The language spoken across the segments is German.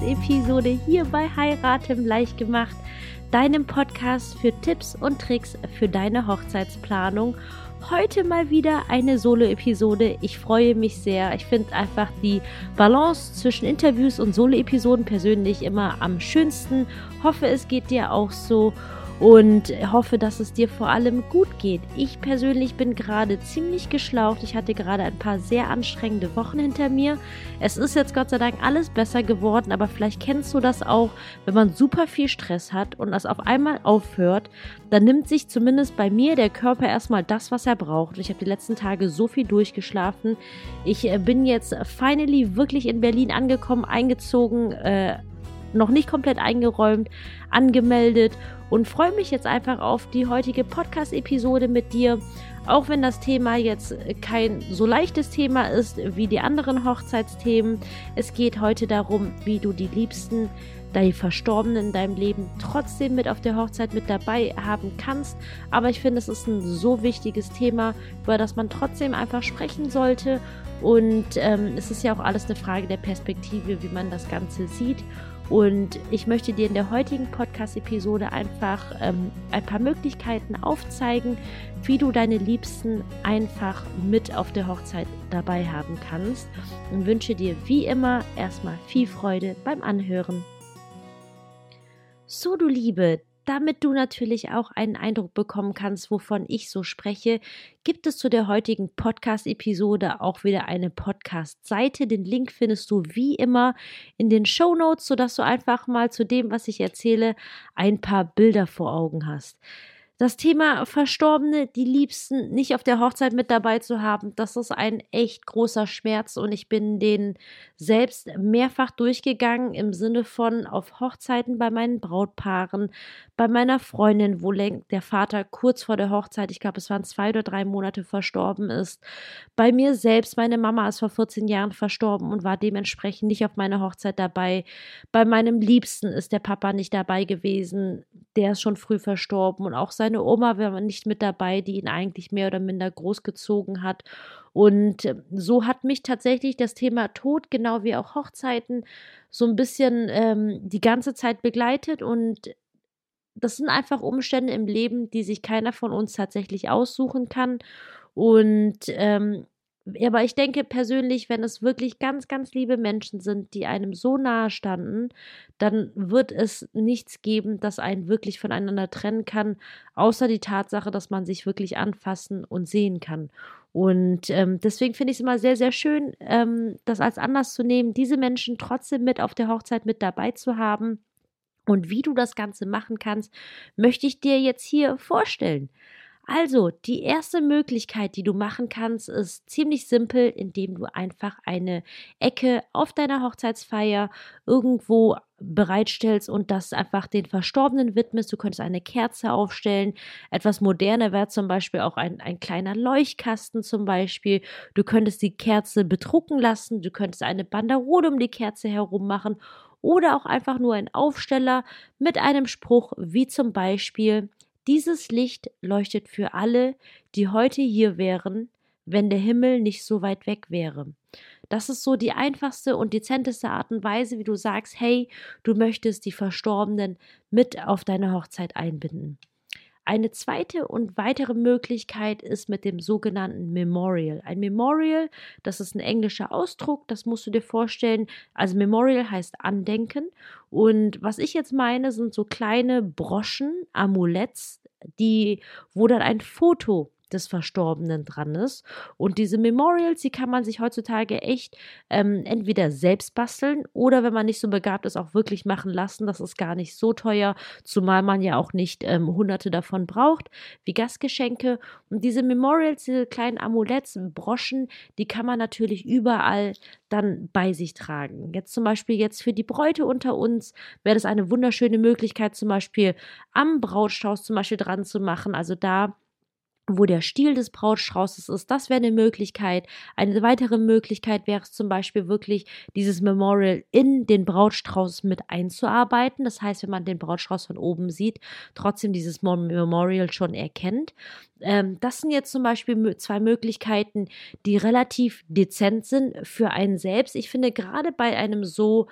Podcast-Episode hier bei Heiratem leicht gemacht, deinem Podcast für Tipps und Tricks für deine Hochzeitsplanung. Heute mal wieder eine Solo-Episode. Ich freue mich sehr. Ich finde einfach die Balance zwischen Interviews und Solo-Episoden persönlich immer am schönsten. Hoffe, es geht dir auch so und hoffe, dass es dir vor allem gut geht. Ich persönlich bin gerade ziemlich geschlaucht. Ich hatte gerade ein paar sehr anstrengende Wochen hinter mir. Es ist jetzt Gott sei Dank alles besser geworden, aber vielleicht kennst du das auch, wenn man super viel Stress hat und das auf einmal aufhört, dann nimmt sich zumindest bei mir der Körper erstmal das, was er braucht. Ich habe die letzten Tage so viel durchgeschlafen. Ich äh, bin jetzt finally wirklich in Berlin angekommen, eingezogen, äh, noch nicht komplett eingeräumt, angemeldet und freue mich jetzt einfach auf die heutige Podcast-Episode mit dir. Auch wenn das Thema jetzt kein so leichtes Thema ist wie die anderen Hochzeitsthemen. Es geht heute darum, wie du die Liebsten, deine Verstorbenen in deinem Leben trotzdem mit auf der Hochzeit mit dabei haben kannst. Aber ich finde, es ist ein so wichtiges Thema, über das man trotzdem einfach sprechen sollte. Und ähm, es ist ja auch alles eine Frage der Perspektive, wie man das Ganze sieht. Und ich möchte dir in der heutigen Podcast-Episode einfach ähm, ein paar Möglichkeiten aufzeigen, wie du deine Liebsten einfach mit auf der Hochzeit dabei haben kannst. Und wünsche dir wie immer erstmal viel Freude beim Anhören. So, du Liebe, damit du natürlich auch einen Eindruck bekommen kannst, wovon ich so spreche, gibt es zu der heutigen Podcast-Episode auch wieder eine Podcast-Seite. Den Link findest du wie immer in den Show Notes, sodass du einfach mal zu dem, was ich erzähle, ein paar Bilder vor Augen hast. Das Thema Verstorbene, die Liebsten nicht auf der Hochzeit mit dabei zu haben, das ist ein echt großer Schmerz und ich bin den selbst mehrfach durchgegangen im Sinne von auf Hochzeiten bei meinen Brautpaaren, bei meiner Freundin, wo der Vater kurz vor der Hochzeit, ich glaube es waren zwei oder drei Monate verstorben ist, bei mir selbst, meine Mama ist vor 14 Jahren verstorben und war dementsprechend nicht auf meiner Hochzeit dabei, bei meinem Liebsten ist der Papa nicht dabei gewesen, der ist schon früh verstorben und auch sein seine Oma war nicht mit dabei, die ihn eigentlich mehr oder minder großgezogen hat. Und ähm, so hat mich tatsächlich das Thema Tod, genau wie auch Hochzeiten, so ein bisschen ähm, die ganze Zeit begleitet. Und das sind einfach Umstände im Leben, die sich keiner von uns tatsächlich aussuchen kann. Und ähm, aber ich denke persönlich, wenn es wirklich ganz, ganz liebe Menschen sind, die einem so nahe standen, dann wird es nichts geben, das einen wirklich voneinander trennen kann, außer die Tatsache, dass man sich wirklich anfassen und sehen kann. Und ähm, deswegen finde ich es immer sehr, sehr schön, ähm, das als Anlass zu nehmen, diese Menschen trotzdem mit auf der Hochzeit mit dabei zu haben. Und wie du das Ganze machen kannst, möchte ich dir jetzt hier vorstellen. Also, die erste Möglichkeit, die du machen kannst, ist ziemlich simpel, indem du einfach eine Ecke auf deiner Hochzeitsfeier irgendwo bereitstellst und das einfach den Verstorbenen widmest. Du könntest eine Kerze aufstellen. Etwas moderner wäre zum Beispiel auch ein, ein kleiner Leuchtkasten zum Beispiel. Du könntest die Kerze bedrucken lassen. Du könntest eine Banderole um die Kerze herum machen oder auch einfach nur ein Aufsteller mit einem Spruch wie zum Beispiel dieses Licht leuchtet für alle, die heute hier wären, wenn der Himmel nicht so weit weg wäre. Das ist so die einfachste und dezenteste Art und Weise, wie du sagst, hey, du möchtest die Verstorbenen mit auf deine Hochzeit einbinden. Eine zweite und weitere Möglichkeit ist mit dem sogenannten Memorial. Ein Memorial, das ist ein englischer Ausdruck, das musst du dir vorstellen. Also Memorial heißt Andenken. Und was ich jetzt meine, sind so kleine Broschen, Amuletts, die, wo dann ein Foto des Verstorbenen dran ist. Und diese Memorials, die kann man sich heutzutage echt ähm, entweder selbst basteln oder wenn man nicht so begabt ist, auch wirklich machen lassen. Das ist gar nicht so teuer, zumal man ja auch nicht ähm, hunderte davon braucht, wie Gastgeschenke. Und diese Memorials, diese kleinen Amuletts, Broschen, die kann man natürlich überall dann bei sich tragen. Jetzt zum Beispiel jetzt für die Bräute unter uns wäre das eine wunderschöne Möglichkeit, zum Beispiel am Brautstrauß zum Beispiel dran zu machen. Also da wo der Stiel des Brautstraußes ist. Das wäre eine Möglichkeit. Eine weitere Möglichkeit wäre es zum Beispiel wirklich, dieses Memorial in den Brautstrauß mit einzuarbeiten. Das heißt, wenn man den Brautstrauß von oben sieht, trotzdem dieses Memorial schon erkennt. Ähm, das sind jetzt zum Beispiel zwei Möglichkeiten, die relativ dezent sind für einen selbst. Ich finde gerade bei einem so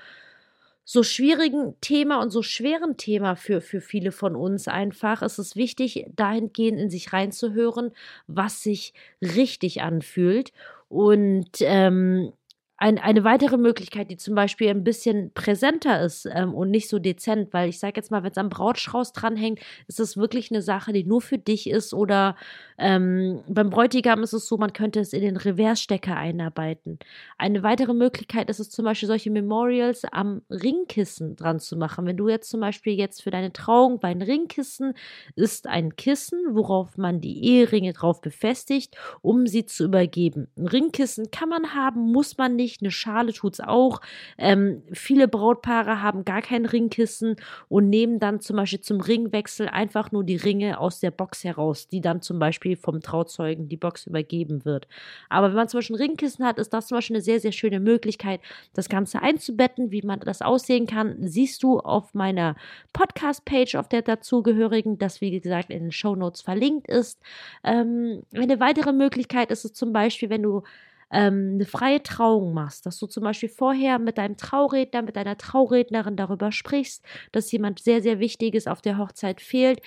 so schwierigen Thema und so schweren Thema für, für viele von uns einfach ist es wichtig, dahingehend in sich reinzuhören, was sich richtig anfühlt. Und ähm, ein, eine weitere Möglichkeit, die zum Beispiel ein bisschen präsenter ist ähm, und nicht so dezent, weil ich sage jetzt mal, wenn es am Brautstrauß dranhängt, ist es wirklich eine Sache, die nur für dich ist oder ähm, beim Bräutigam ist es so, man könnte es in den Reversstecker einarbeiten. Eine weitere Möglichkeit ist es zum Beispiel, solche Memorials am Ringkissen dran zu machen. Wenn du jetzt zum Beispiel jetzt für deine Trauung bei einem Ringkissen ist ein Kissen, worauf man die Eheringe drauf befestigt, um sie zu übergeben. Ein Ringkissen kann man haben, muss man nicht. Eine Schale tut es auch. Ähm, viele Brautpaare haben gar kein Ringkissen und nehmen dann zum Beispiel zum Ringwechsel einfach nur die Ringe aus der Box heraus, die dann zum Beispiel vom Trauzeugen die Box übergeben wird. Aber wenn man zum Beispiel ein Ringkissen hat, ist das zum Beispiel eine sehr, sehr schöne Möglichkeit, das Ganze einzubetten. Wie man das aussehen kann, siehst du auf meiner Podcast-Page, auf der dazugehörigen, das wie gesagt in den Show Notes verlinkt ist. Ähm, eine weitere Möglichkeit ist es zum Beispiel, wenn du ähm, eine freie Trauung machst, dass du zum Beispiel vorher mit deinem Trauredner, mit deiner Traurednerin darüber sprichst, dass jemand sehr, sehr Wichtiges auf der Hochzeit fehlt.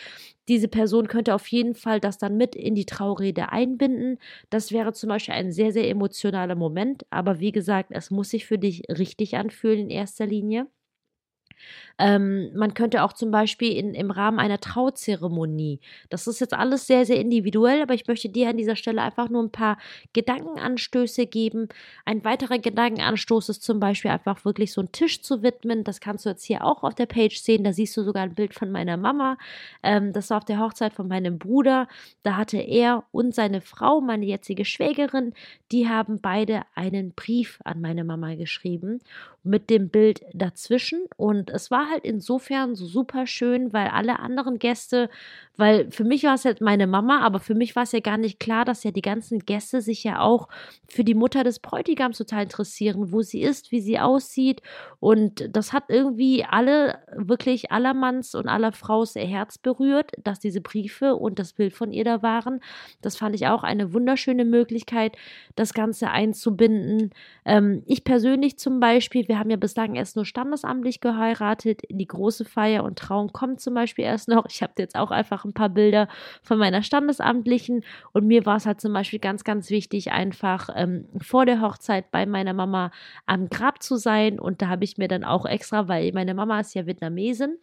Diese Person könnte auf jeden Fall das dann mit in die Traurede einbinden. Das wäre zum Beispiel ein sehr, sehr emotionaler Moment. Aber wie gesagt, es muss sich für dich richtig anfühlen in erster Linie. Ähm, man könnte auch zum Beispiel in, im Rahmen einer Trauzeremonie, das ist jetzt alles sehr, sehr individuell, aber ich möchte dir an dieser Stelle einfach nur ein paar Gedankenanstöße geben. Ein weiterer Gedankenanstoß ist zum Beispiel einfach wirklich so einen Tisch zu widmen. Das kannst du jetzt hier auch auf der Page sehen. Da siehst du sogar ein Bild von meiner Mama. Ähm, das war auf der Hochzeit von meinem Bruder. Da hatte er und seine Frau, meine jetzige Schwägerin, die haben beide einen Brief an meine Mama geschrieben mit dem Bild dazwischen. Und es war halt insofern so super schön, weil alle anderen Gäste, weil für mich war es jetzt meine Mama, aber für mich war es ja gar nicht klar, dass ja die ganzen Gäste sich ja auch für die Mutter des Bräutigams total interessieren, wo sie ist, wie sie aussieht. Und das hat irgendwie alle, wirklich allermanns und aller Fraus ihr Herz berührt, dass diese Briefe und das Bild von ihr da waren. Das fand ich auch eine wunderschöne Möglichkeit, das Ganze einzubinden. Ähm, ich persönlich zum Beispiel, wir haben ja bislang erst nur standesamtlich geheiratet. Die große Feier und Trauung kommt zum Beispiel erst noch. Ich habe jetzt auch einfach ein paar Bilder von meiner Standesamtlichen und mir war es halt zum Beispiel ganz, ganz wichtig, einfach ähm, vor der Hochzeit bei meiner Mama am Grab zu sein. Und da habe ich mir dann auch extra, weil meine Mama ist ja Vietnamesin,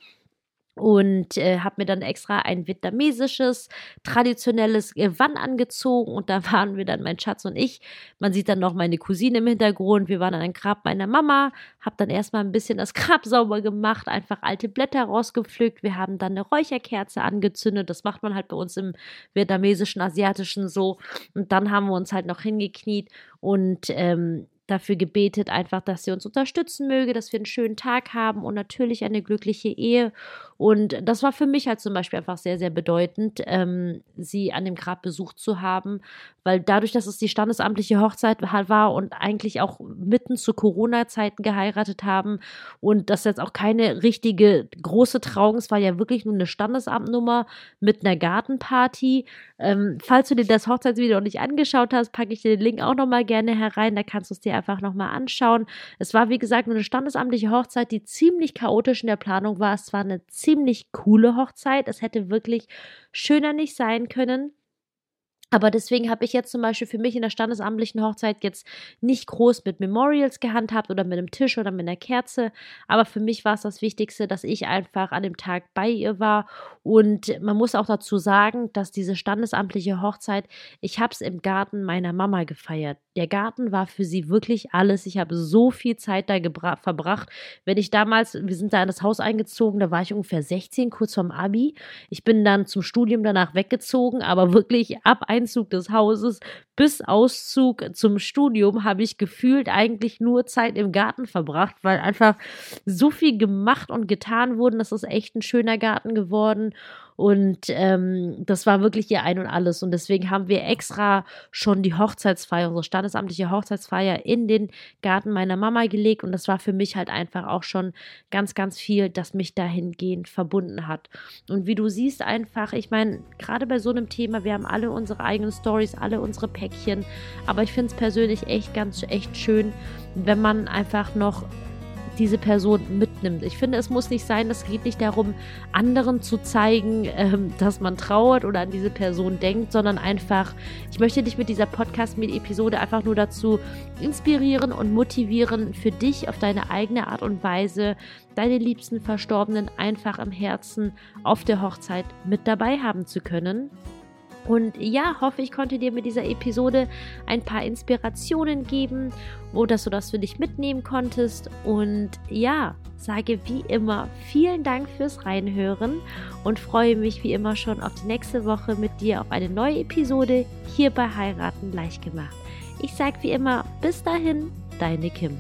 und äh, habe mir dann extra ein vietnamesisches, traditionelles Gewand angezogen und da waren wir dann, mein Schatz und ich. Man sieht dann noch meine Cousine im Hintergrund. Wir waren an einem Grab meiner Mama, habe dann erstmal ein bisschen das Grab sauber gemacht, einfach alte Blätter rausgepflückt. Wir haben dann eine Räucherkerze angezündet. Das macht man halt bei uns im vietnamesischen, asiatischen so. Und dann haben wir uns halt noch hingekniet und ähm, dafür gebetet, einfach, dass sie uns unterstützen möge, dass wir einen schönen Tag haben und natürlich eine glückliche Ehe. Und das war für mich halt zum Beispiel einfach sehr, sehr bedeutend, ähm, sie an dem Grab besucht zu haben, weil dadurch, dass es die standesamtliche Hochzeit war und eigentlich auch mitten zu Corona-Zeiten geheiratet haben und das jetzt auch keine richtige große Trauung, es war ja wirklich nur eine Standesamtnummer mit einer Gartenparty. Ähm, falls du dir das Hochzeitsvideo noch nicht angeschaut hast, packe ich dir den Link auch nochmal gerne herein, da kannst du es dir einfach nochmal anschauen. Es war, wie gesagt, eine standesamtliche Hochzeit, die ziemlich chaotisch in der Planung war. Es war eine ziemlich coole Hochzeit. Es hätte wirklich schöner nicht sein können. Aber deswegen habe ich jetzt zum Beispiel für mich in der standesamtlichen Hochzeit jetzt nicht groß mit Memorials gehandhabt oder mit einem Tisch oder mit einer Kerze. Aber für mich war es das Wichtigste, dass ich einfach an dem Tag bei ihr war. Und man muss auch dazu sagen, dass diese standesamtliche Hochzeit, ich habe es im Garten meiner Mama gefeiert. Der Garten war für sie wirklich alles. Ich habe so viel Zeit da verbracht. Wenn ich damals, wir sind da in das Haus eingezogen, da war ich ungefähr 16, kurz vorm Abi. Ich bin dann zum Studium danach weggezogen, aber wirklich ab Einzug des Hauses bis Auszug zum Studium habe ich gefühlt eigentlich nur Zeit im Garten verbracht, weil einfach so viel gemacht und getan wurde. Das ist echt ein schöner Garten geworden. Und ähm, das war wirklich ihr Ein und Alles. Und deswegen haben wir extra schon die Hochzeitsfeier, unsere standesamtliche Hochzeitsfeier in den Garten meiner Mama gelegt. Und das war für mich halt einfach auch schon ganz, ganz viel, das mich dahingehend verbunden hat. Und wie du siehst, einfach, ich meine, gerade bei so einem Thema, wir haben alle unsere eigenen Stories, alle unsere Päckchen. Aber ich finde es persönlich echt ganz, echt schön, wenn man einfach noch diese Person mitnimmt. Ich finde, es muss nicht sein, es geht nicht darum, anderen zu zeigen, ähm, dass man trauert oder an diese Person denkt, sondern einfach, ich möchte dich mit dieser Podcast-Episode einfach nur dazu inspirieren und motivieren, für dich auf deine eigene Art und Weise deine liebsten Verstorbenen einfach im Herzen auf der Hochzeit mit dabei haben zu können. Und ja, hoffe, ich konnte dir mit dieser Episode ein paar Inspirationen geben, wo dass du das für dich mitnehmen konntest. Und ja, sage wie immer vielen Dank fürs Reinhören und freue mich wie immer schon auf die nächste Woche mit dir auf eine neue Episode hier bei Heiraten leicht gemacht. Ich sage wie immer, bis dahin, deine Kim.